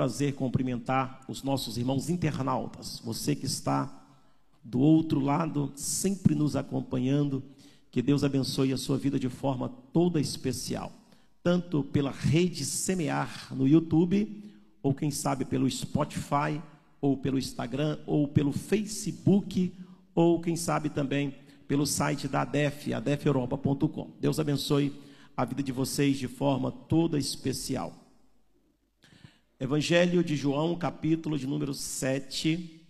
prazer cumprimentar os nossos irmãos internautas, você que está do outro lado, sempre nos acompanhando. Que Deus abençoe a sua vida de forma toda especial, tanto pela rede Semear no YouTube, ou quem sabe pelo Spotify, ou pelo Instagram, ou pelo Facebook, ou quem sabe também pelo site da ADEF, adefeuropa.com. Deus abençoe a vida de vocês de forma toda especial. Evangelho de João, capítulo de número 7,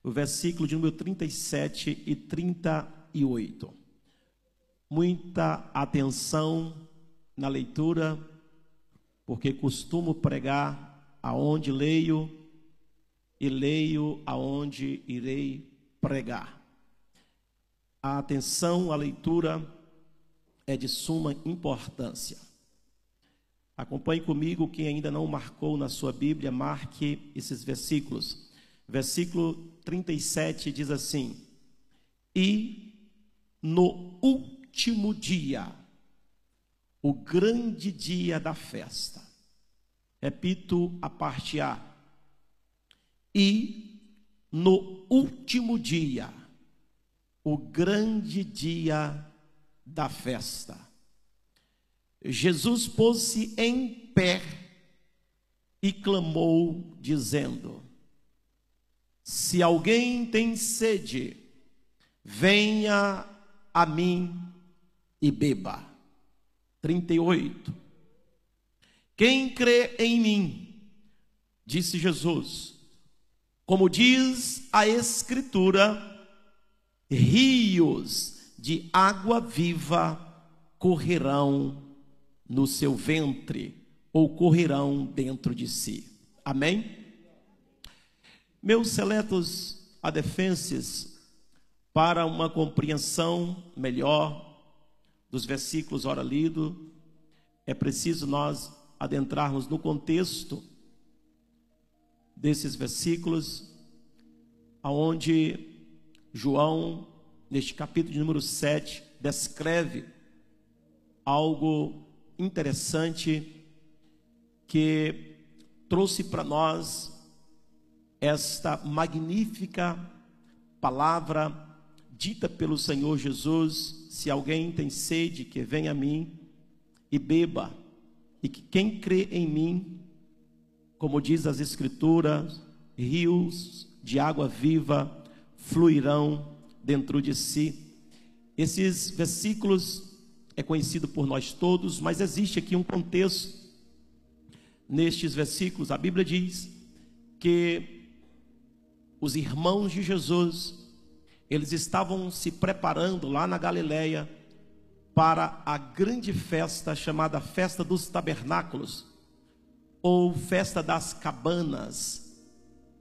o versículo de número 37 e 38. Muita atenção na leitura, porque costumo pregar aonde leio e leio aonde irei pregar. A atenção à leitura é de suma importância. Acompanhe comigo, quem ainda não marcou na sua Bíblia, marque esses versículos. Versículo 37 diz assim: E no último dia, o grande dia da festa. Repito a parte A. E no último dia, o grande dia da festa. Jesus pôs-se em pé e clamou, dizendo: Se alguém tem sede, venha a mim e beba. 38. Quem crê em mim, disse Jesus, como diz a Escritura, rios de água viva correrão no seu ventre ou correrão dentro de si. Amém? Meus seletos adefenses, para uma compreensão melhor dos versículos ora lido, é preciso nós adentrarmos no contexto desses versículos, aonde João, neste capítulo de número 7, descreve algo interessante que trouxe para nós esta magnífica palavra dita pelo Senhor Jesus: se alguém tem sede, que venha a mim e beba, e que quem crê em mim, como diz as Escrituras, rios de água viva fluirão dentro de si. Esses versículos é conhecido por nós todos, mas existe aqui um contexto nestes versículos. A Bíblia diz que os irmãos de Jesus, eles estavam se preparando lá na Galileia para a grande festa chamada Festa dos Tabernáculos, ou Festa das Cabanas,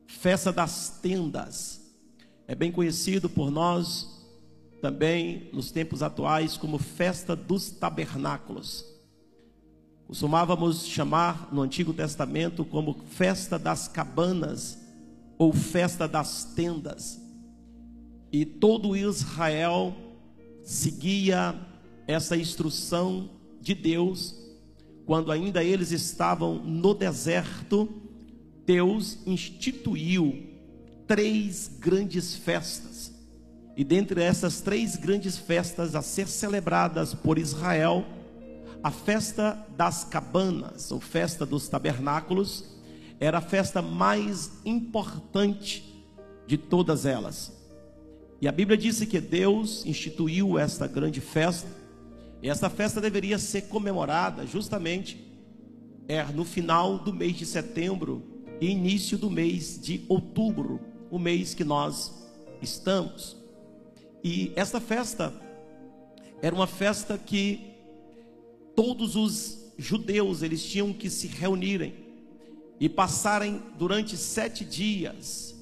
Festa das Tendas. É bem conhecido por nós também nos tempos atuais como festa dos tabernáculos. Costumávamos chamar no Antigo Testamento como festa das cabanas ou festa das tendas. E todo Israel seguia essa instrução de Deus quando ainda eles estavam no deserto. Deus instituiu três grandes festas e dentre essas três grandes festas a ser celebradas por Israel, a festa das cabanas, ou festa dos tabernáculos, era a festa mais importante de todas elas. E a Bíblia disse que Deus instituiu esta grande festa, e esta festa deveria ser comemorada justamente é, no final do mês de setembro e início do mês de outubro, o mês que nós estamos. E esta festa era uma festa que todos os judeus eles tinham que se reunirem e passarem durante sete dias.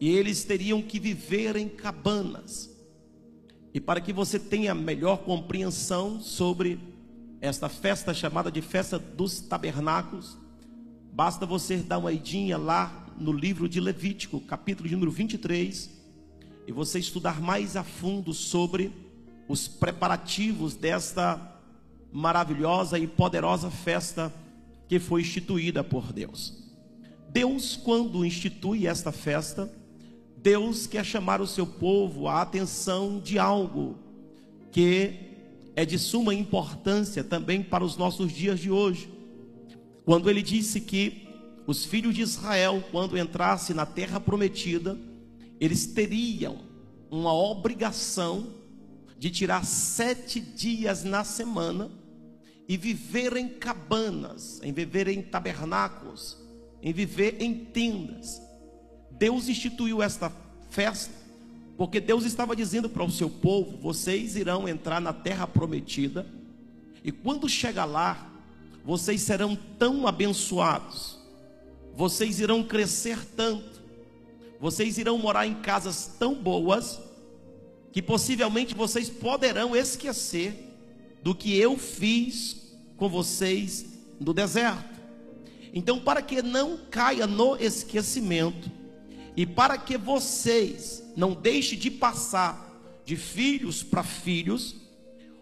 E eles teriam que viver em cabanas. E para que você tenha melhor compreensão sobre esta festa chamada de festa dos tabernáculos, basta você dar uma idinha lá no livro de Levítico, capítulo número 23, e você estudar mais a fundo sobre os preparativos desta maravilhosa e poderosa festa que foi instituída por Deus. Deus, quando institui esta festa, Deus quer chamar o seu povo a atenção de algo que é de suma importância também para os nossos dias de hoje. Quando ele disse que os filhos de Israel, quando entrassem na terra prometida, eles teriam uma obrigação de tirar sete dias na semana e viver em cabanas, em viver em tabernáculos, em viver em tendas. Deus instituiu esta festa porque Deus estava dizendo para o seu povo: vocês irão entrar na terra prometida, e quando chegar lá, vocês serão tão abençoados, vocês irão crescer tanto, vocês irão morar em casas tão boas, que possivelmente vocês poderão esquecer do que eu fiz com vocês no deserto. Então, para que não caia no esquecimento, e para que vocês não deixem de passar de filhos para filhos,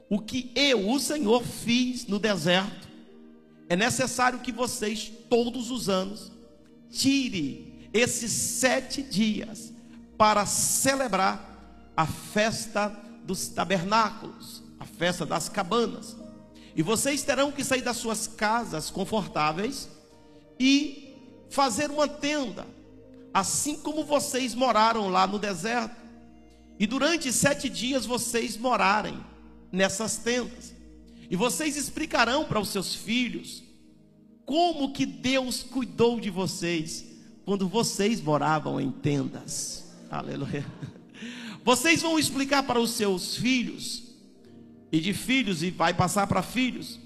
o que eu, o Senhor, fiz no deserto, é necessário que vocês, todos os anos, tire esses sete dias para celebrar a festa dos tabernáculos, a festa das cabanas. E vocês terão que sair das suas casas confortáveis e fazer uma tenda assim como vocês moraram lá no deserto, e durante sete dias vocês morarem nessas tendas, e vocês explicarão para os seus filhos como que Deus cuidou de vocês quando vocês moravam em tendas. Aleluia. Vocês vão explicar para os seus filhos, e de filhos, e vai passar para filhos,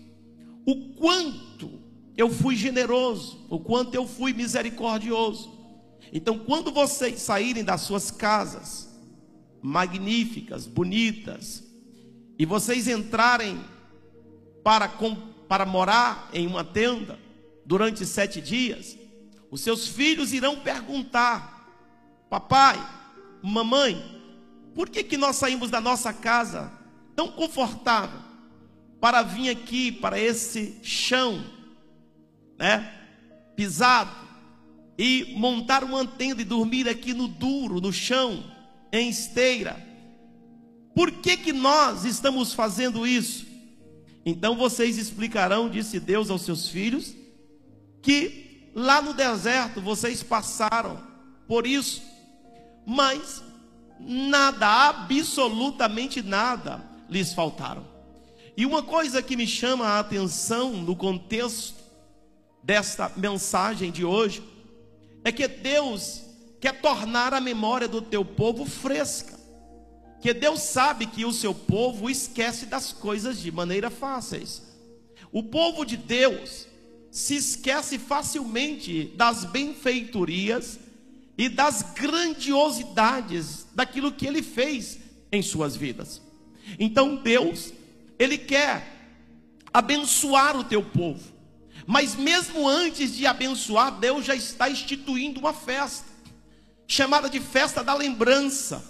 o quanto eu fui generoso, o quanto eu fui misericordioso então, quando vocês saírem das suas casas, magníficas, bonitas, e vocês entrarem para, para morar em uma tenda durante sete dias, os seus filhos irão perguntar: Papai, mamãe, por que, que nós saímos da nossa casa tão confortável para vir aqui para esse chão, né, pisado? e montar uma tenda e dormir aqui no duro, no chão, em esteira. Por que, que nós estamos fazendo isso? Então vocês explicarão, disse Deus aos seus filhos, que lá no deserto vocês passaram por isso, mas nada, absolutamente nada lhes faltaram. E uma coisa que me chama a atenção no contexto desta mensagem de hoje é que Deus quer tornar a memória do teu povo fresca. Que Deus sabe que o seu povo esquece das coisas de maneira fáceis. O povo de Deus se esquece facilmente das benfeitorias e das grandiosidades daquilo que ele fez em suas vidas. Então Deus, ele quer abençoar o teu povo. Mas mesmo antes de abençoar, Deus já está instituindo uma festa, chamada de festa da lembrança,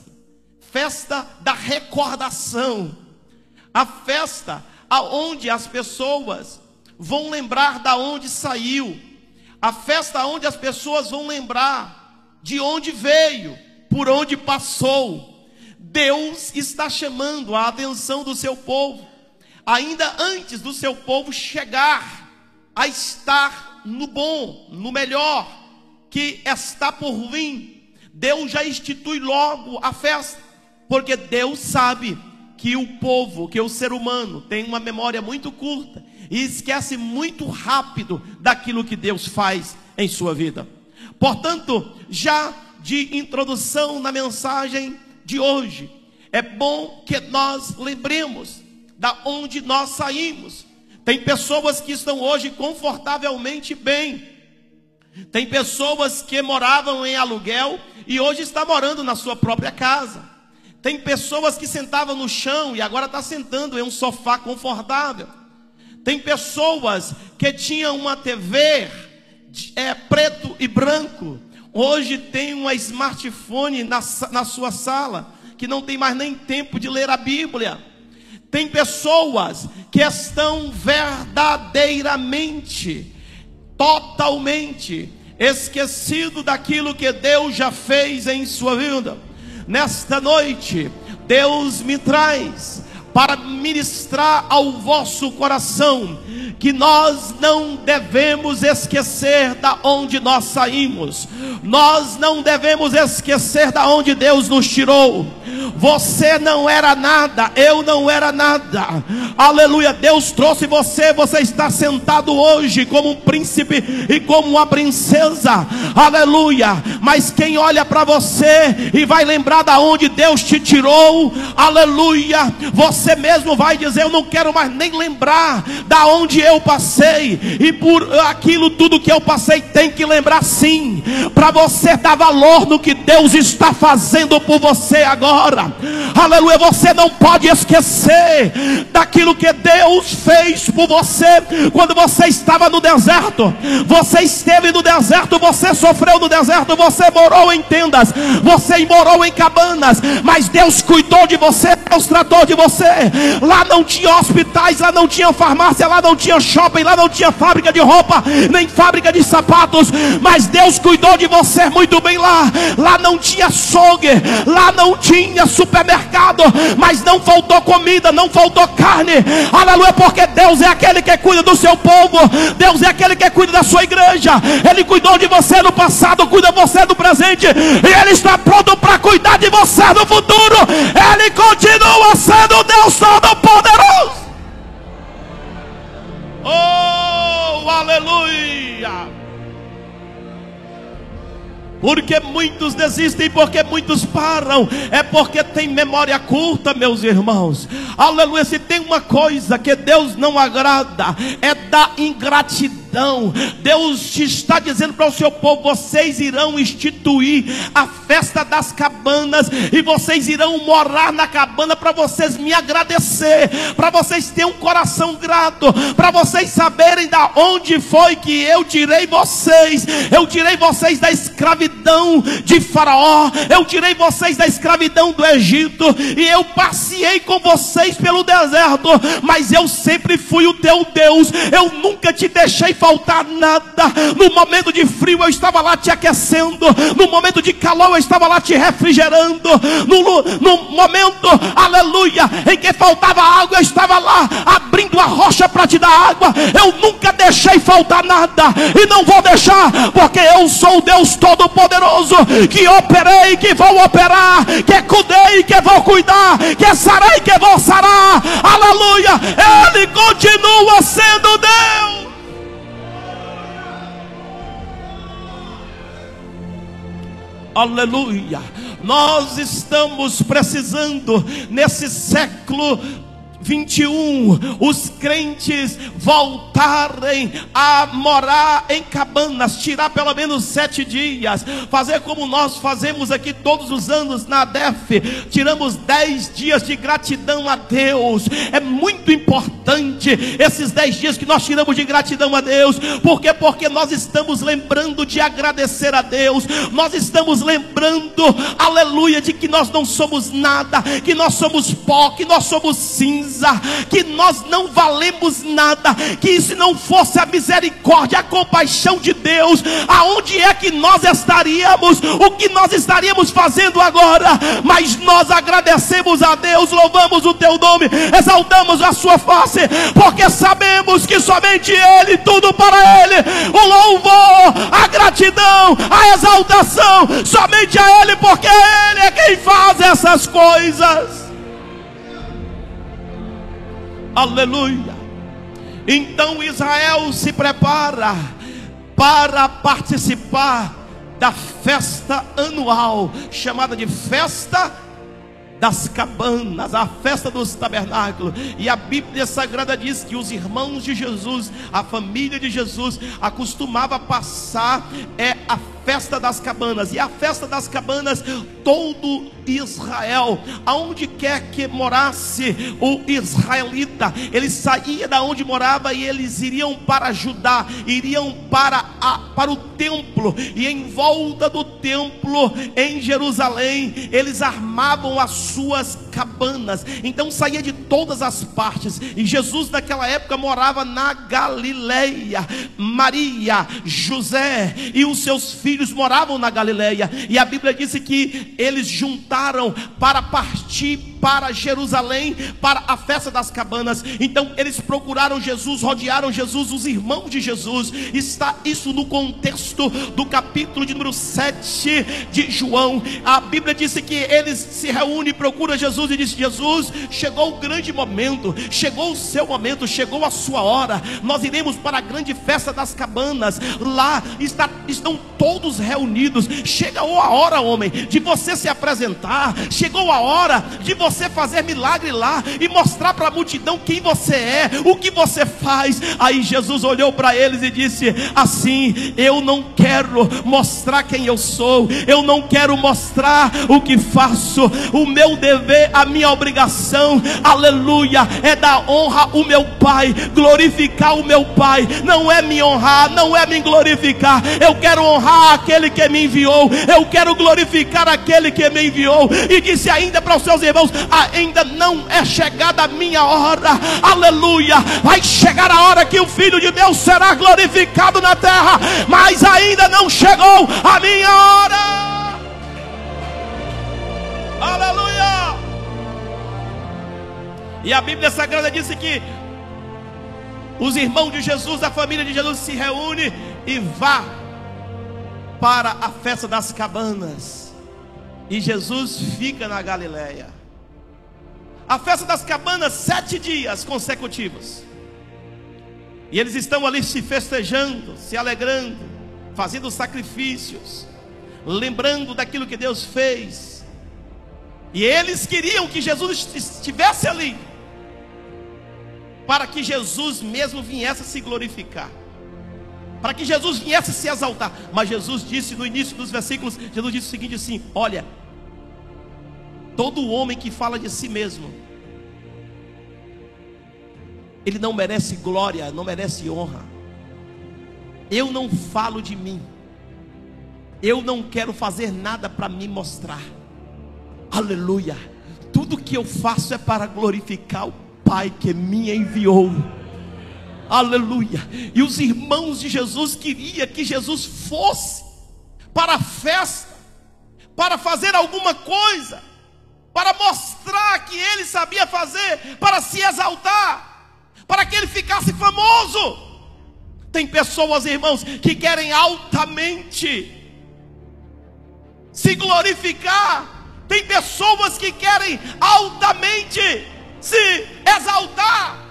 festa da recordação, a festa aonde as pessoas vão lembrar da onde saiu, a festa onde as pessoas vão lembrar de onde veio, por onde passou. Deus está chamando a atenção do seu povo, ainda antes do seu povo chegar a estar no bom, no melhor, que está por vir. Deus já institui logo a festa, porque Deus sabe que o povo, que o ser humano tem uma memória muito curta e esquece muito rápido daquilo que Deus faz em sua vida. Portanto, já de introdução na mensagem de hoje, é bom que nós lembremos da onde nós saímos, tem pessoas que estão hoje confortavelmente bem. Tem pessoas que moravam em aluguel e hoje está morando na sua própria casa. Tem pessoas que sentavam no chão e agora está sentando em um sofá confortável. Tem pessoas que tinham uma TV é, preto e branco. Hoje tem uma smartphone na, na sua sala que não tem mais nem tempo de ler a Bíblia. Tem pessoas que estão verdadeiramente totalmente esquecido daquilo que Deus já fez em sua vida. Nesta noite, Deus me traz para ministrar ao vosso coração que nós não devemos esquecer da onde nós saímos. Nós não devemos esquecer da onde Deus nos tirou. Você não era nada, eu não era nada. Aleluia, Deus trouxe você, você está sentado hoje como um príncipe e como uma princesa. Aleluia. Mas quem olha para você e vai lembrar da onde Deus te tirou, aleluia, você mesmo vai dizer: "Eu não quero mais nem lembrar da onde eu passei". E por aquilo tudo que eu passei, tem que lembrar sim, para você dar valor no que Deus está fazendo por você agora. Aleluia, você não pode esquecer daquilo que Deus fez por você quando você estava no deserto. Você esteve no deserto, você sofreu no deserto, você morou em tendas, você morou em cabanas, mas Deus cuidou de você, Deus tratou de você. Lá não tinha hospitais, lá não tinha farmácia, lá não tinha shopping, lá não tinha fábrica de roupa, nem fábrica de sapatos, mas Deus cuidou de você muito bem lá. Lá não tinha açougue, lá não tinha supermercado, mas não faltou comida, não faltou carne. Aleluia, porque Deus é aquele que cuida do seu povo, Deus é aquele que cuida da sua igreja. Ele cuidou de você no passado, cuida você no presente, e Ele está pronto para cuidar de você no futuro. Ele continua sendo Deus Todo-Poderoso. Porque muitos desistem, porque muitos param, é porque tem memória curta, meus irmãos. Aleluia. Se tem uma coisa que Deus não agrada, é da ingratidão gratidão. Deus está dizendo para o seu povo: vocês irão instituir a festa das cabanas e vocês irão morar na cabana para vocês me agradecer, para vocês terem um coração grato, para vocês saberem da onde foi que eu tirei vocês. Eu tirei vocês da escravidão de Faraó, eu tirei vocês da escravidão do Egito e eu passei com vocês pelo deserto, mas eu sempre fui o teu Deus. Eu nunca te deixei faltar nada. No momento de frio eu estava lá te aquecendo. No momento de calor eu estava lá te refrigerando. No, no momento, aleluia, em que faltava água, eu estava lá abrindo a rocha para te dar água. Eu nunca deixei faltar nada. E não vou deixar, porque eu sou o Deus Todo-Poderoso. Que operei, que vou operar. Que cuidei, que vou cuidar. Que sarei, que vou sarar. Aleluia. Ele continua sendo Deus. Aleluia. Nós estamos precisando nesse século 21, os crentes voltarem a morar em cabanas, tirar pelo menos sete dias, fazer como nós fazemos aqui todos os anos na DEF, tiramos dez dias de gratidão a Deus. É muito importante esses dez dias que nós tiramos de gratidão a Deus, porque porque nós estamos lembrando de agradecer a Deus, nós estamos lembrando, aleluia, de que nós não somos nada, que nós somos pó, que nós somos cinza que nós não valemos nada, que se não fosse a misericórdia, a compaixão de Deus, aonde é que nós estaríamos? O que nós estaríamos fazendo agora? Mas nós agradecemos a Deus, louvamos o teu nome, exaltamos a sua face, porque sabemos que somente Ele, tudo para Ele, o louvor, a gratidão, a exaltação, somente a Ele, porque Ele é quem faz essas coisas. Aleluia. Então Israel se prepara para participar da festa anual, chamada de festa das cabanas, a festa dos tabernáculos. E a Bíblia Sagrada diz que os irmãos de Jesus, a família de Jesus, acostumava passar é a festa das cabanas. E a festa das cabanas, todo Israel, aonde quer que morasse o israelita, ele saía da onde morava e eles iriam para Judá, iriam para, a, para o templo, e em volta do templo em Jerusalém, eles armavam as suas cabanas. Então saía de todas as partes. E Jesus naquela época morava na Galileia. Maria, José e os seus filhos moravam na Galileia. E a Bíblia disse que eles juntaram para partir para Jerusalém para a festa das cabanas. Então eles procuraram Jesus, rodearam Jesus, os irmãos de Jesus. Está isso no contexto do capítulo de número 7 de João. A Bíblia disse que eles se reúnem, procuram Jesus e diz: Jesus, chegou o grande momento, chegou o seu momento, chegou a sua hora. Nós iremos para a grande festa das cabanas. Lá está, estão todos reunidos. Chegou a hora, homem, de você se apresentar. Chegou a hora de você você fazer milagre lá e mostrar para a multidão quem você é, o que você faz. Aí Jesus olhou para eles e disse: Assim, eu não quero mostrar quem eu sou, eu não quero mostrar o que faço. O meu dever, a minha obrigação, aleluia, é dar honra ao meu Pai, glorificar o meu Pai. Não é me honrar, não é me glorificar. Eu quero honrar aquele que me enviou, eu quero glorificar aquele que me enviou. E disse ainda para os seus irmãos: ainda não é chegada a minha hora, aleluia. Vai chegar a hora que o Filho de Deus será glorificado na terra, mas ainda não chegou a minha hora, aleluia. E a Bíblia Sagrada disse que os irmãos de Jesus, a família de Jesus se reúne e vá para a festa das cabanas. E Jesus fica na Galileia. A festa das cabanas, sete dias consecutivos. E eles estão ali se festejando, se alegrando, fazendo sacrifícios, lembrando daquilo que Deus fez. E eles queriam que Jesus estivesse ali, para que Jesus mesmo viesse se glorificar, para que Jesus viesse se exaltar. Mas Jesus disse no início dos versículos: Jesus disse o seguinte assim: Olha, Todo homem que fala de si mesmo, ele não merece glória, não merece honra. Eu não falo de mim. Eu não quero fazer nada para me mostrar. Aleluia. Tudo que eu faço é para glorificar o Pai que me enviou. Aleluia. E os irmãos de Jesus queriam que Jesus fosse para a festa, para fazer alguma coisa para mostrar que ele sabia fazer, para se exaltar, para que ele ficasse famoso. Tem pessoas, irmãos, que querem altamente se glorificar. Tem pessoas que querem altamente se exaltar.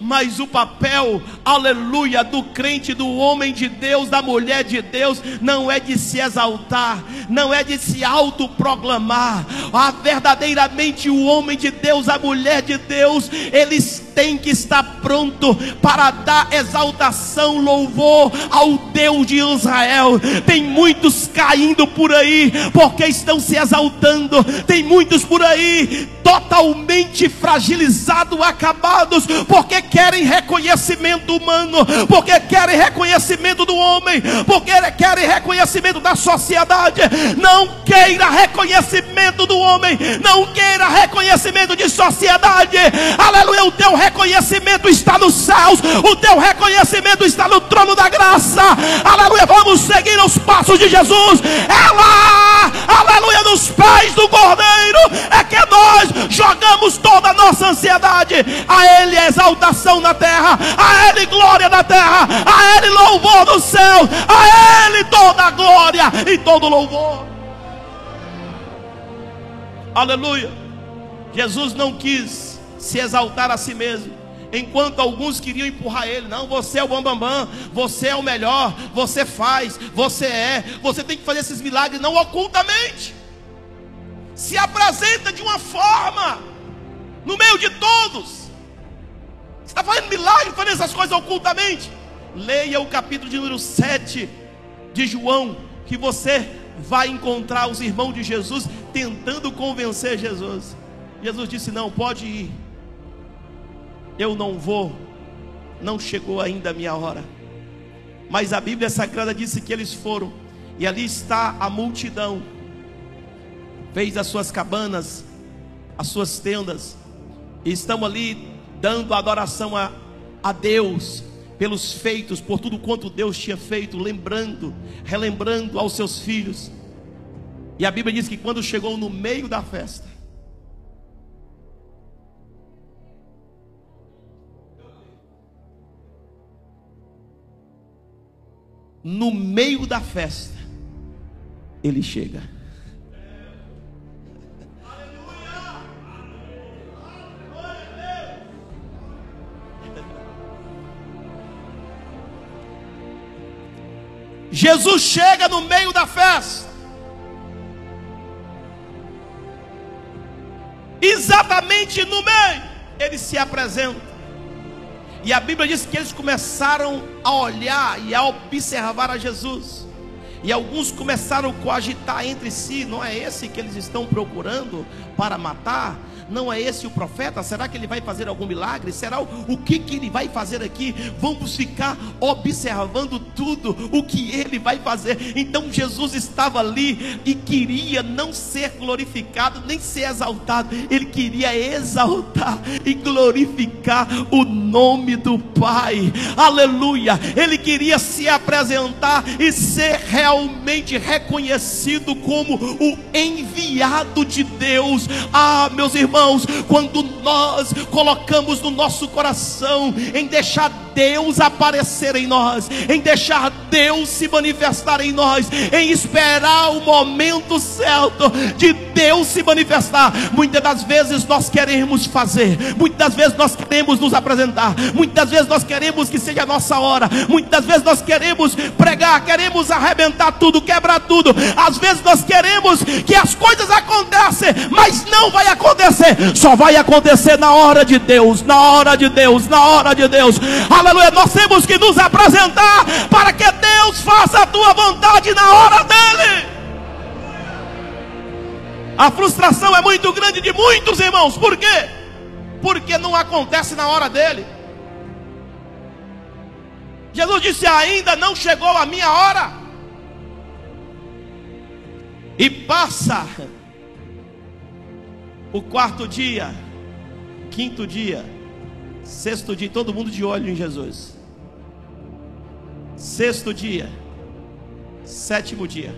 Mas o papel, aleluia, do crente, do homem de Deus, da mulher de Deus, não é de se exaltar, não é de se autoproclamar. Ah, verdadeiramente o homem de Deus, a mulher de Deus, eles têm que estar pronto para dar exaltação, louvor ao Deus de Israel. Tem muitos caindo por aí porque estão se exaltando. Tem muitos por aí totalmente fragilizados, acabados, porque querem reconhecimento humano, porque querem reconhecimento do homem, porque querem reconhecimento da sociedade. Não queira reconhecimento do homem, não queira reconhecimento de sociedade. Aleluia, o teu reconhecimento está nos céus, o teu reconhecimento está no trono da graça. Aleluia, vamos seguir os passos de Jesus. É lá, aleluia, nos pés do Cordeiro, é que nós jogamos toda a nossa ansiedade. A Ele exaltação na terra, a Ele glória na terra, a Ele louvor do céu, a Ele toda a glória e todo louvor. Aleluia. Jesus não quis se exaltar a si mesmo. Enquanto alguns queriam empurrar ele, não, você é o bambambam, bam, bam, você é o melhor, você faz, você é, você tem que fazer esses milagres não ocultamente. Se apresenta de uma forma, no meio de todos. Você está fazendo milagre, fazendo essas coisas ocultamente. Leia o capítulo de número 7 de João, que você vai encontrar os irmãos de Jesus tentando convencer Jesus. Jesus disse: Não, pode ir eu não vou, não chegou ainda a minha hora. Mas a Bíblia Sagrada disse que eles foram, e ali está a multidão, fez as suas cabanas, as suas tendas e estão ali dando adoração a, a Deus pelos feitos, por tudo quanto Deus tinha feito, lembrando, relembrando aos seus filhos. E a Bíblia diz que quando chegou no meio da festa, no meio da festa, ele chega. Jesus chega no meio da festa. Exatamente no meio, ele se apresenta. E a Bíblia diz que eles começaram a olhar e a observar a Jesus. E alguns começaram a coagitar entre si: não é esse que eles estão procurando para matar? Não é esse o profeta? Será que ele vai fazer algum milagre? Será o, o que, que ele vai fazer aqui? Vamos ficar observando tudo o que ele vai fazer. Então Jesus estava ali e queria não ser glorificado, nem ser exaltado, ele queria exaltar e glorificar o nome do Pai. Aleluia! Ele queria se apresentar e ser realmente reconhecido como o enviado de Deus. Ah, meus irmãos quando nós colocamos no nosso coração em deixar Deus aparecer em nós, em deixar Deus se manifestar em nós, em esperar o momento certo de Deus se manifestar. Muitas das vezes nós queremos fazer, muitas das vezes nós queremos nos apresentar, muitas vezes nós queremos que seja a nossa hora, muitas vezes nós queremos pregar, queremos arrebentar tudo, quebrar tudo. Às vezes nós queremos que as coisas aconteçam, mas não vai acontecer, só vai acontecer na hora de Deus, na hora de Deus, na hora de Deus. Aleluia aleluia. Nós temos que nos apresentar para que Deus faça a tua vontade na hora dele. A frustração é muito grande de muitos irmãos, por quê? Porque não acontece na hora dele. Jesus disse: Ainda não chegou a minha hora. E passa o quarto dia, quinto dia, Sexto dia, todo mundo de olho em Jesus. Sexto dia. Sétimo dia.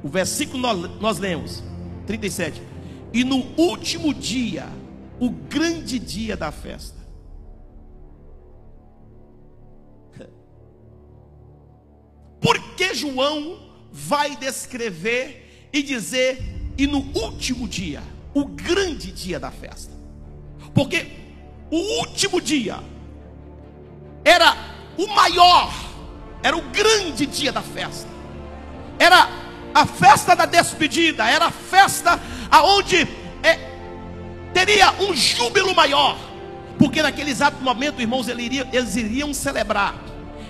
O versículo nós, nós lemos, 37. E no último dia, o grande dia da festa. Por que João vai descrever e dizer, e no último dia, o grande dia da festa? Porque o último dia era o maior, era o grande dia da festa. Era a festa da despedida, era a festa aonde é, teria um júbilo maior. Porque naquele exato momento, irmãos, eles iriam, eles iriam celebrar,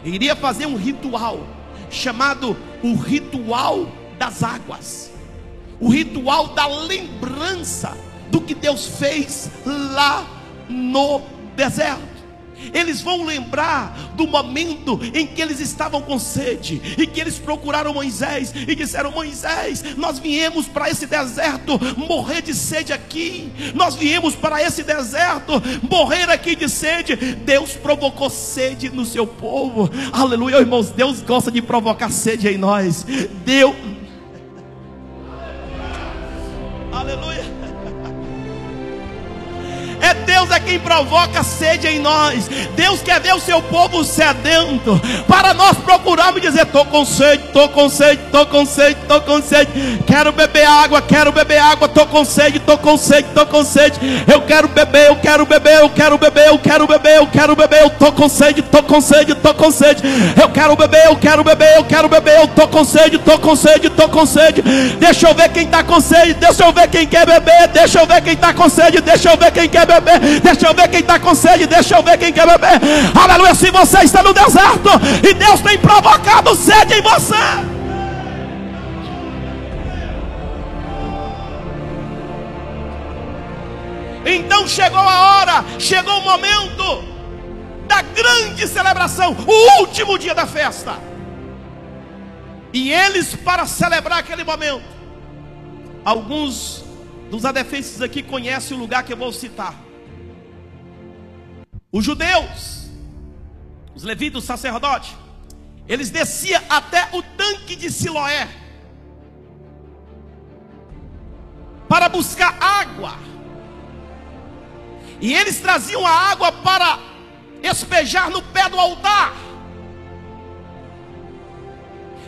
iria fazer um ritual chamado o ritual das águas, o ritual da lembrança do que Deus fez lá no deserto. Eles vão lembrar do momento em que eles estavam com sede e que eles procuraram Moisés e disseram: Moisés, nós viemos para esse deserto morrer de sede aqui. Nós viemos para esse deserto morrer aqui de sede. Deus provocou sede no seu povo. Aleluia, irmãos. Deus gosta de provocar sede em nós. Deus. Aleluia. É Deus é quem provoca sede em nós. Deus quer ver o seu povo sedento. Para nós procurarmos dizer: estou com sede, estou com sede, estou com sede, estou com sede. Quero beber água, quero beber água, estou com sede, estou com sede, estou com sede. Eu quero beber, eu quero beber, eu quero beber, eu quero beber, eu quero beber, eu estou com sede, estou com sede, estou com sede. Eu quero beber, eu quero beber, eu quero beber, eu estou com sede, estou com sede, estou com sede. Deixa eu ver quem está com sede, deixa eu ver quem quer beber, deixa eu ver quem está com sede, deixa eu ver quem quer beber Deixa eu ver quem está com sede. Deixa eu ver quem quer beber. Aleluia. Se você está no deserto e Deus tem provocado sede em você. Então chegou a hora, chegou o momento da grande celebração, o último dia da festa. E eles, para celebrar aquele momento, alguns dos adefenses aqui conhece o lugar que eu vou citar. Os judeus, os levitas, os sacerdotes, eles desciam até o tanque de Siloé para buscar água. E eles traziam a água para espejar no pé do altar.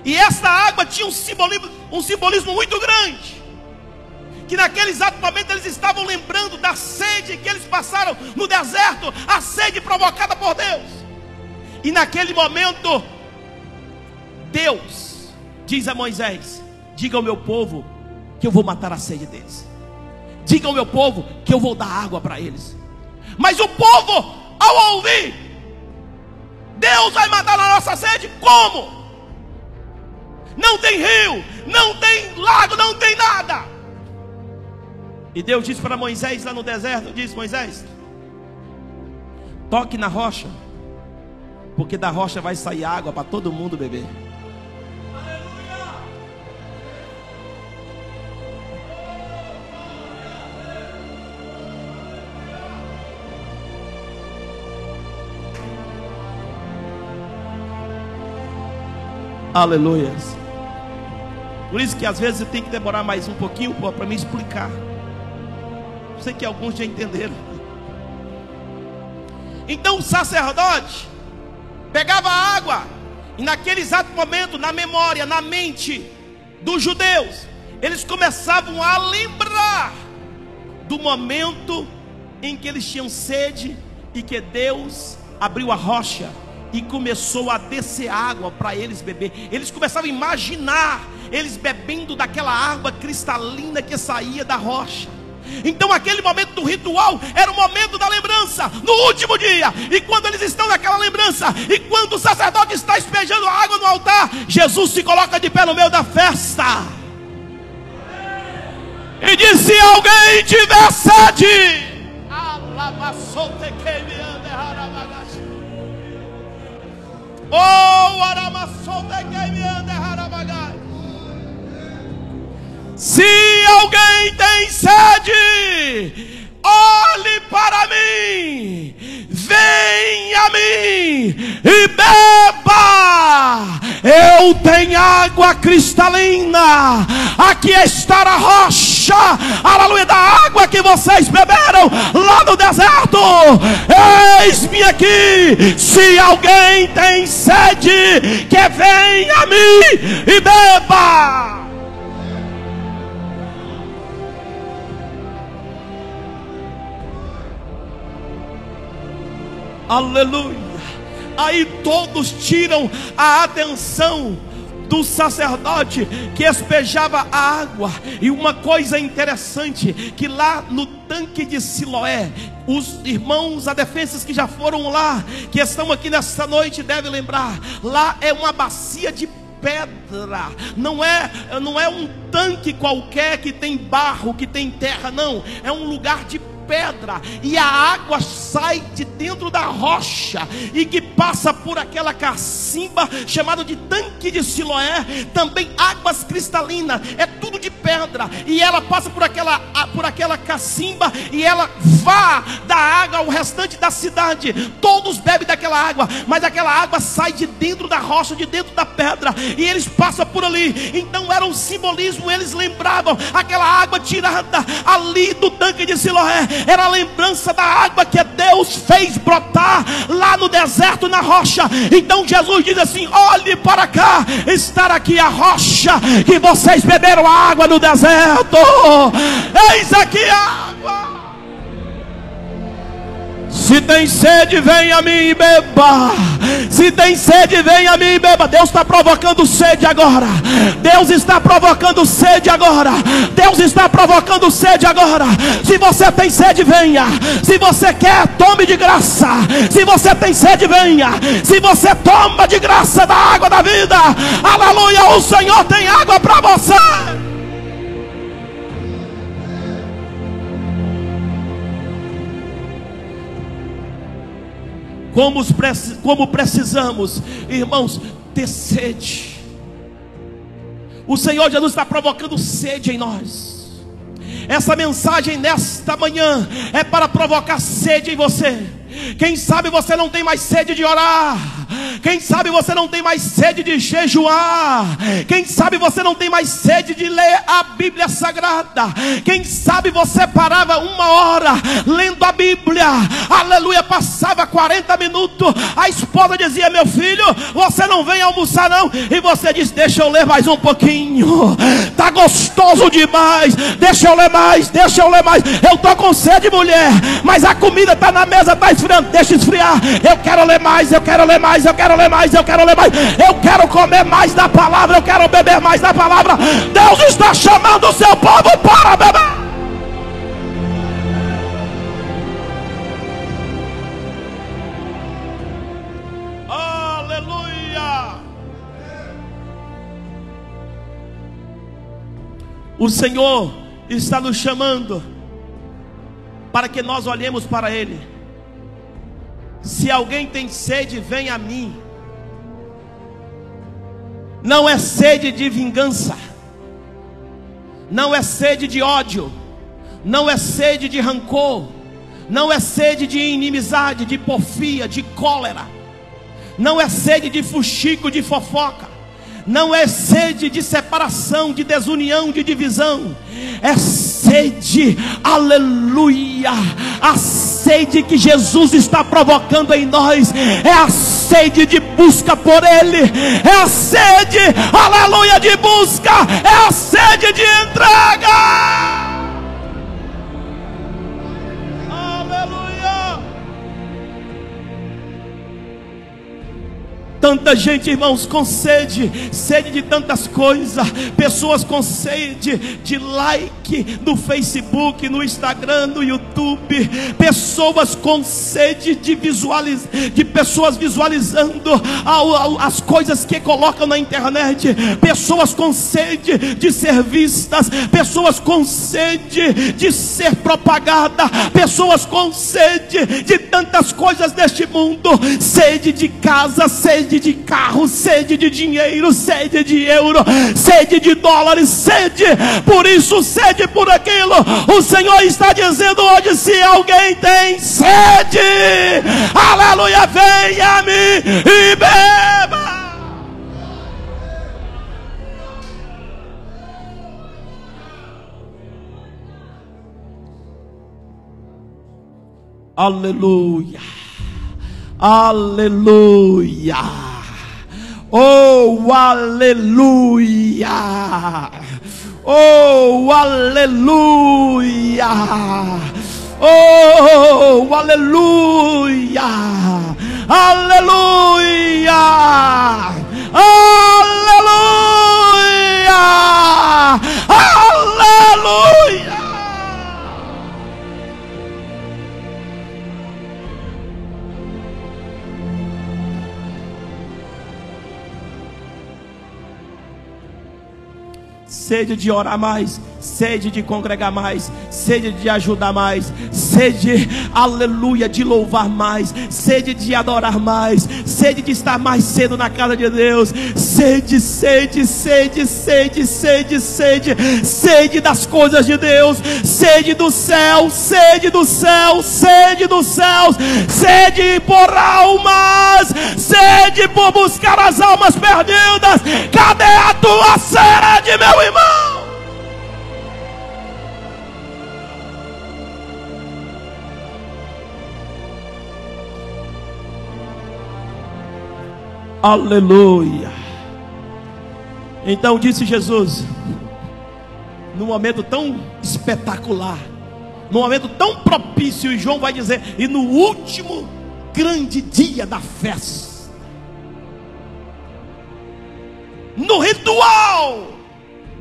E esta água tinha um simbolismo, um simbolismo muito grande. Que naquele exato momento eles estavam lembrando da sede que eles passaram no deserto, a sede provocada por Deus. E naquele momento, Deus diz a Moisés: Diga ao meu povo que eu vou matar a sede deles. Diga ao meu povo que eu vou dar água para eles. Mas o povo, ao ouvir, Deus vai matar a nossa sede, como? Não tem rio, não tem lago, não tem nada. E Deus disse para Moisés lá no deserto: Diz Moisés, toque na rocha, porque da rocha vai sair água para todo mundo beber. Aleluia. Por isso que às vezes eu tenho que demorar mais um pouquinho para me explicar. Sei que alguns já entenderam. Então o sacerdote pegava a água e naquele exato momento, na memória, na mente dos judeus, eles começavam a lembrar do momento em que eles tinham sede e que Deus abriu a rocha e começou a descer água para eles beber. Eles começavam a imaginar eles bebendo daquela água cristalina que saía da rocha. Então aquele momento do ritual era o momento da lembrança, no último dia. E quando eles estão naquela lembrança, e quando o sacerdote está espejando a água no altar, Jesus se coloca de pé no meio da festa. E diz: Se alguém tiver sede, Oh, Se alguém tem sede, olhe para mim, venha a mim e beba. Eu tenho água cristalina, aqui está a rocha, aleluia, da água que vocês beberam lá no deserto. Eis-me aqui, se alguém tem sede, que venha a mim e beba. Aleluia. Aí todos tiram a atenção do sacerdote que espejava a água. E uma coisa interessante, que lá no tanque de Siloé, os irmãos adefenses que já foram lá, que estão aqui nesta noite, devem lembrar, lá é uma bacia de pedra, não é, não é um tanque qualquer que tem barro, que tem terra, não, é um lugar de pedra e a água sai de dentro da rocha e que passa por aquela cacimba chamada de tanque de Siloé, também águas cristalinas, é tudo de pedra e ela passa por aquela por aquela cacimba e ela vá da água ao restante da cidade. Todos bebem daquela água, mas aquela água sai de dentro da rocha, de dentro da pedra e eles passam por ali. Então era um simbolismo, eles lembravam aquela água tirada ali do tanque de Siloé era a lembrança da água que Deus fez brotar lá no deserto, na rocha. Então Jesus diz assim: olhe para cá, estar aqui a rocha que vocês beberam água no deserto. Eis aqui a água. Se tem sede, vem a mim e beba. Se tem sede, vem a mim e beba. Deus está provocando sede agora. Deus está provocando sede agora. Deus está provocando sede agora. Se você tem sede, venha. Se você quer, tome de graça. Se você tem sede, venha. Se você toma de graça da água da vida, aleluia, o Senhor tem água para você. Como, como precisamos, irmãos, ter sede. O Senhor Jesus está provocando sede em nós. Essa mensagem nesta manhã é para provocar sede em você. Quem sabe você não tem mais sede de orar. Quem sabe você não tem mais sede de jejuar. Quem sabe você não tem mais sede de ler a Bíblia Sagrada. Quem sabe você parava uma hora lendo a Bíblia. Aleluia, passava 40 minutos. A esposa dizia: Meu filho, você não vem almoçar não. E você diz: Deixa eu ler mais um pouquinho. Tá gostoso demais. Deixa eu ler mais, deixa eu ler mais. Eu tô com sede, mulher. Mas a comida tá na mesa, tá esfriando. Deixa esfriar. Eu quero ler mais, eu quero ler mais, eu quero ler mais, eu quero ler mais. Eu quero comer mais da palavra, eu quero beber mais da palavra. Deus está chamando o seu povo para beber. Aleluia! O Senhor está nos chamando para que nós olhemos para Ele. Se alguém tem sede, vem a mim. Não é sede de vingança, não é sede de ódio, não é sede de rancor, não é sede de inimizade, de porfia, de cólera, não é sede de fuxico, de fofoca, não é sede de separação, de desunião, de divisão, é sede, aleluia, a sede que Jesus está provocando em nós, é a sede de busca por Ele, é a sede, aleluia, de busca, é a sede de entrega. Tanta gente, irmãos, com sede, sede de tantas coisas, pessoas com sede de like no Facebook, no Instagram, no YouTube, pessoas com sede de visualizar, de pessoas visualizando as coisas que colocam na internet, pessoas com sede de ser vistas, pessoas com sede de ser propagada, pessoas com sede de tantas coisas deste mundo, sede de casa, sede sede de carro, sede de dinheiro, sede de euro, sede de dólares, sede por isso, sede por aquilo. O Senhor está dizendo hoje: se alguém tem sede, aleluia, venha a mim e beba. Aleluia. Aleluia. Oh, aleluia. Oh, aleluia. Oh, aleluia. Aleluia. Aleluia. Aleluia. Sede de orar mais, sede de congregar mais, sede de ajudar mais, sede, aleluia, de louvar mais, sede de adorar mais, sede de estar mais cedo na casa de Deus, sede, sede, sede, sede, sede, sede, sede das coisas de Deus, sede do céu, sede do céu, sede dos céus, sede por almas, sede por buscar as almas perdidas. Cadê a tua sede, meu irmão? Aleluia. Então disse Jesus, num momento tão espetacular, num momento tão propício, e João vai dizer, e no último grande dia da festa, no ritual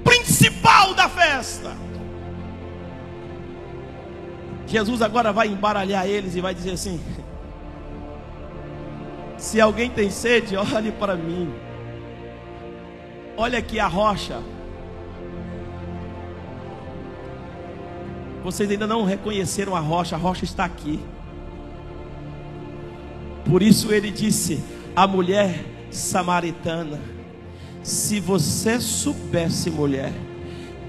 principal da festa, Jesus agora vai embaralhar eles e vai dizer assim: se alguém tem sede, olhe para mim. Olha aqui a rocha. Vocês ainda não reconheceram a rocha, a rocha está aqui. Por isso ele disse à mulher samaritana: Se você soubesse, mulher,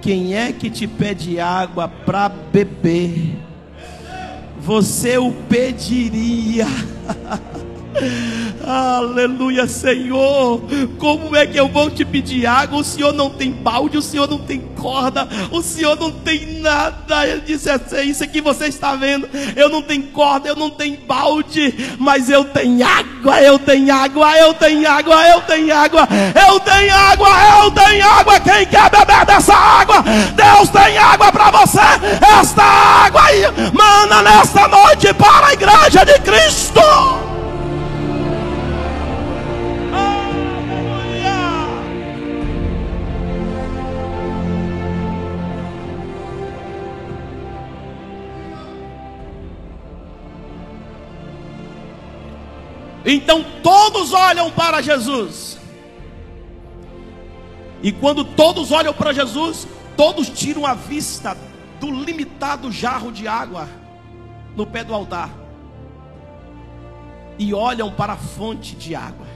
Quem é que te pede água para beber? Você o pediria. Aleluia, Senhor. Como é que eu vou te pedir água? O Senhor não tem balde, o Senhor não tem corda, o Senhor não tem nada. Ele disse assim: Isso aqui você está vendo. Eu não tenho corda, eu não tenho balde, mas eu tenho água, eu tenho água, eu tenho água, eu tenho água, eu tenho água, eu tenho água. Quem quer beber dessa água? Deus tem água para você. Esta água aí, manda nesta noite para a igreja de Cristo. Então todos olham para Jesus. E quando todos olham para Jesus, todos tiram a vista do limitado jarro de água no pé do altar e olham para a fonte de água.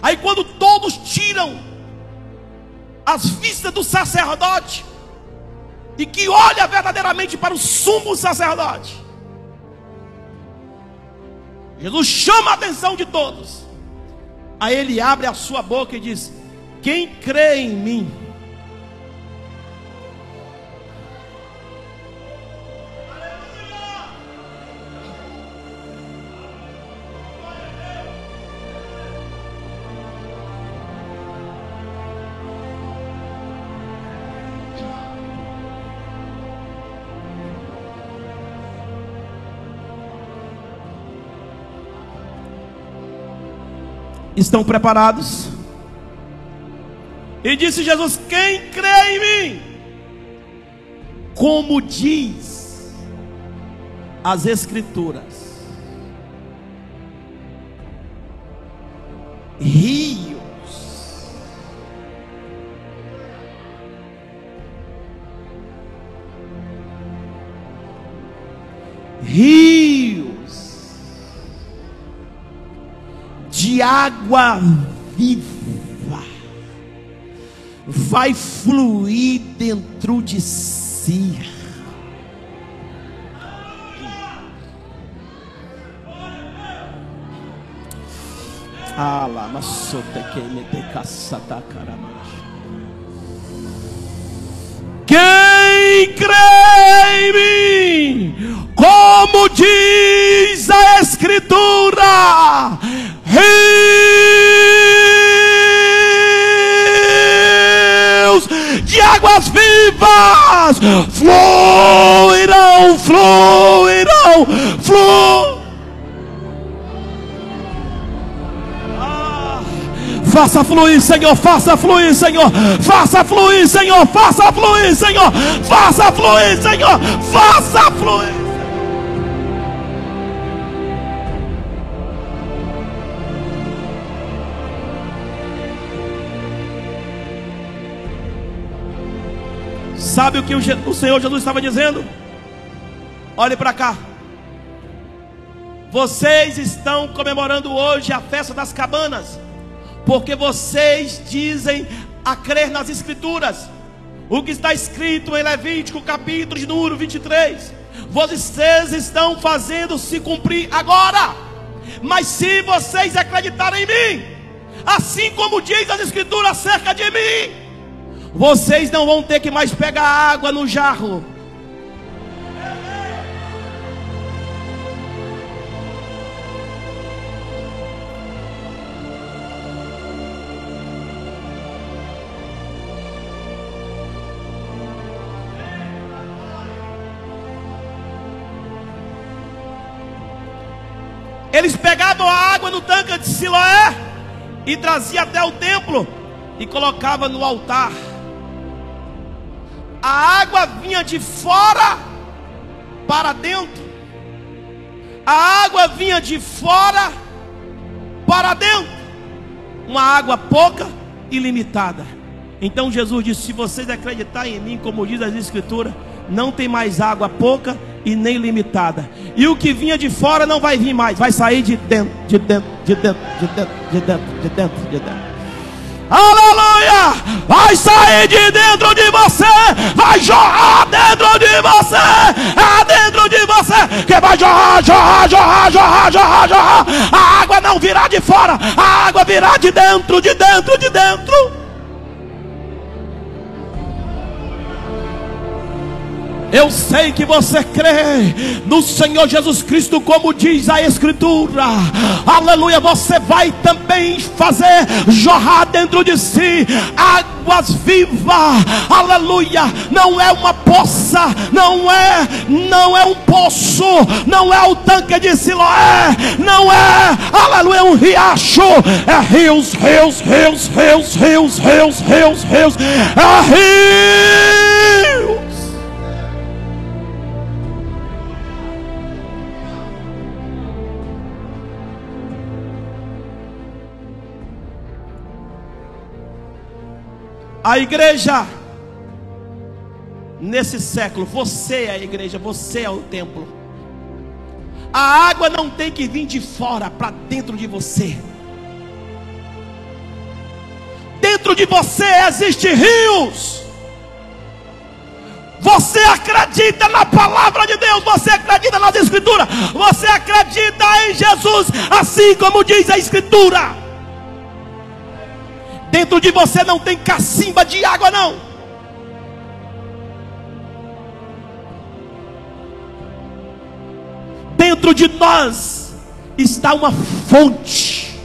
Aí quando todos tiram as vistas do sacerdote e que olha verdadeiramente para o sumo sacerdote, Jesus chama a atenção de todos. Aí ele abre a sua boca e diz: Quem crê em mim, Estão preparados? E disse Jesus: Quem crê em mim? Como diz as Escrituras, rios água viva vai fluir dentro de si. Ala, masote que me decaçata caramacha. Quem crê em mim, como diz a Escritura, águas vivas fluirão, fluirão, fluirão. Faça fluir, Senhor, faça fluir, Senhor, faça fluir, Senhor, faça fluir, Senhor, faça fluir, Senhor, faça fluir. Sabe o que o Senhor Jesus estava dizendo? Olhe para cá. Vocês estão comemorando hoje a festa das cabanas, porque vocês dizem a crer nas Escrituras. O que está escrito em Levítico, capítulo de número 23. Vocês estão fazendo se cumprir agora. Mas se vocês acreditarem em mim, assim como diz as Escrituras acerca de mim, vocês não vão ter que mais pegar água no jarro. Eles pegavam a água no tanque de Siloé e traziam até o templo e colocavam no altar a água vinha de fora para dentro. A água vinha de fora para dentro. Uma água pouca e limitada. Então Jesus disse: Se vocês acreditarem em mim, como diz as Escrituras, não tem mais água pouca e nem limitada. E o que vinha de fora não vai vir mais, vai sair de dentro, de dentro, de dentro, de dentro, de dentro, de dentro, de dentro. Aleluia! Vai sair de dentro de você, vai jorrar dentro de você, é dentro de você que vai jorrar, jorrar, jorrar, jorrar, jorrar, jorrar. A água não virá de fora, a água virá de dentro, de dentro, de dentro. Eu sei que você crê no Senhor Jesus Cristo, como diz a Escritura. Aleluia. Você vai também fazer jorrar dentro de si águas vivas. Aleluia. Não é uma poça, não é, não é um poço, não é o tanque de Siloé, não é, aleluia, é um riacho. É rios, rios, rios, rios, rios, rios, rios, rios. É rios. A igreja, nesse século, você é a igreja, você é o templo. A água não tem que vir de fora para dentro de você. Dentro de você existem rios. Você acredita na palavra de Deus, você acredita nas escrituras, você acredita em Jesus, assim como diz a escritura. Dentro de você não tem cacimba de água, não. Dentro de nós está uma fonte,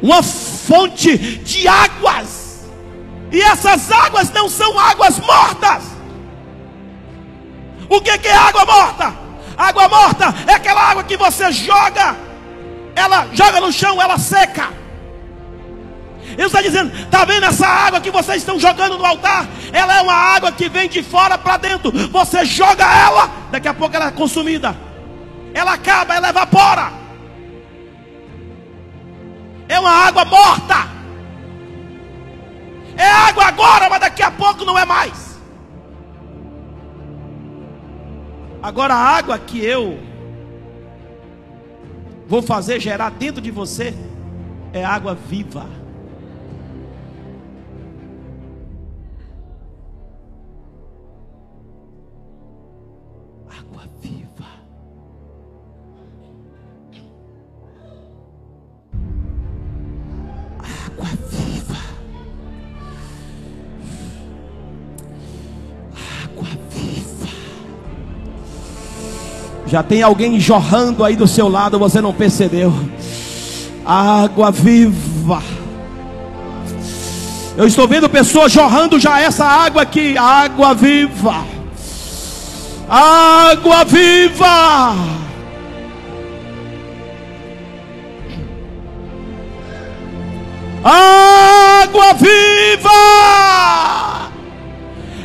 uma fonte de águas, e essas águas não são águas mortas. O que é água morta? Água morta é aquela água que você joga, ela joga no chão, ela seca. Ele está dizendo: está vendo essa água que vocês estão jogando no altar? Ela é uma água que vem de fora para dentro. Você joga ela, daqui a pouco ela é consumida. Ela acaba, ela evapora. É uma água morta. É água agora, mas daqui a pouco não é mais. Agora a água que eu vou fazer gerar dentro de você é água viva. Já tem alguém jorrando aí do seu lado, você não percebeu. Água viva. Eu estou vendo pessoas jorrando já essa água aqui, água viva. Água viva. Água viva.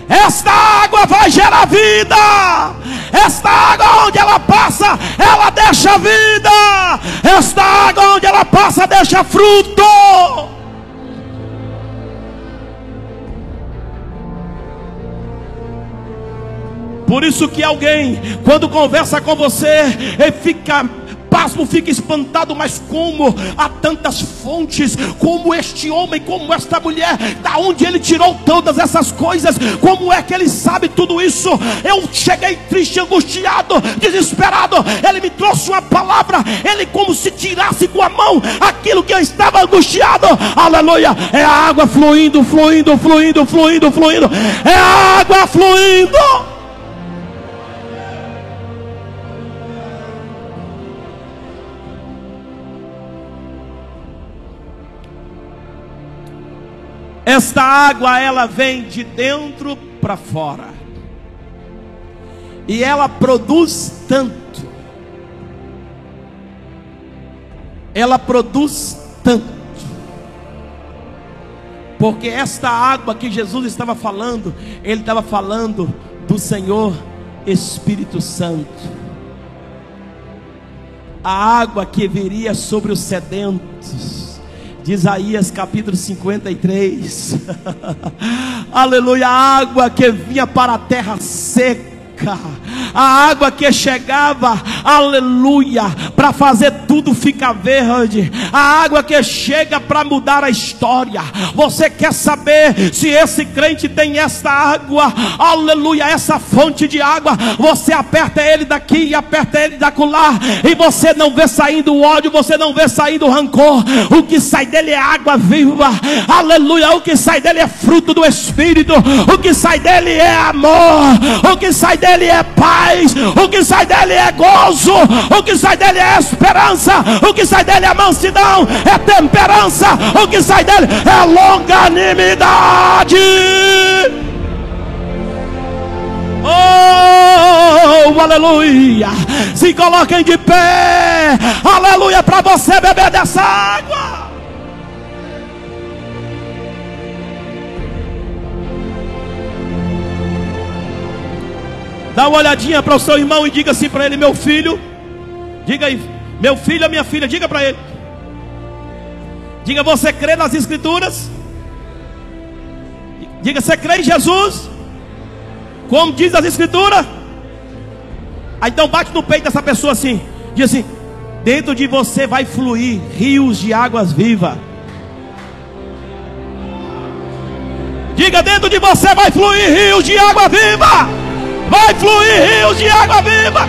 Esta água vai gerar vida. Esta água onde ela passa, ela deixa vida. Esta água onde ela passa, deixa fruto. Por isso que alguém, quando conversa com você, ele fica pasmo fica espantado, mas como há tantas fontes, como este homem, como esta mulher, da onde ele tirou todas essas coisas, como é que ele sabe tudo isso? Eu cheguei triste, angustiado, desesperado. Ele me trouxe uma palavra, ele como se tirasse com a mão aquilo que eu estava angustiado. Aleluia! É a água fluindo, fluindo, fluindo, fluindo, fluindo. É a água fluindo. Esta água ela vem de dentro para fora. E ela produz tanto. Ela produz tanto. Porque esta água que Jesus estava falando, ele estava falando do Senhor Espírito Santo. A água que viria sobre os sedentos de Isaías capítulo 53. Aleluia, água que vinha para a terra seca, a água que chegava aleluia, para fazer tudo ficar verde, a água que chega para mudar a história. Você quer saber se esse crente tem essa água, aleluia, essa fonte de água? Você aperta ele daqui e aperta ele da colar, e você não vê saindo o ódio, você não vê saindo o rancor, o que sai dele é água viva, aleluia, o que sai dele é fruto do Espírito, o que sai dele é amor, o que sai dele é paz, o que sai dele é gozo, o que sai dele é esperança, o que sai dele é mansidão, é temperança, o que sai dele é longanimidade. Oh, aleluia! Se coloquem de pé, aleluia, para você beber dessa água. Dá uma olhadinha para o seu irmão e diga assim para ele: Meu filho, diga aí, meu filho, minha filha, diga para ele. Diga, você crê nas Escrituras? Diga, você crê em Jesus? Como diz as Escrituras? Aí então bate no peito dessa pessoa assim: Diz assim, dentro de você vai fluir rios de águas vivas. Diga, dentro de você vai fluir rios de água viva vai fluir rios de água viva.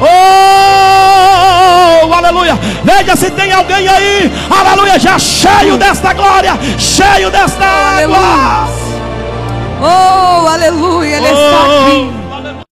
Oh, aleluia. Veja se tem alguém aí, aleluia, já cheio desta glória, cheio desta oh, água. Aleluia. Oh, aleluia, ele oh. está aqui.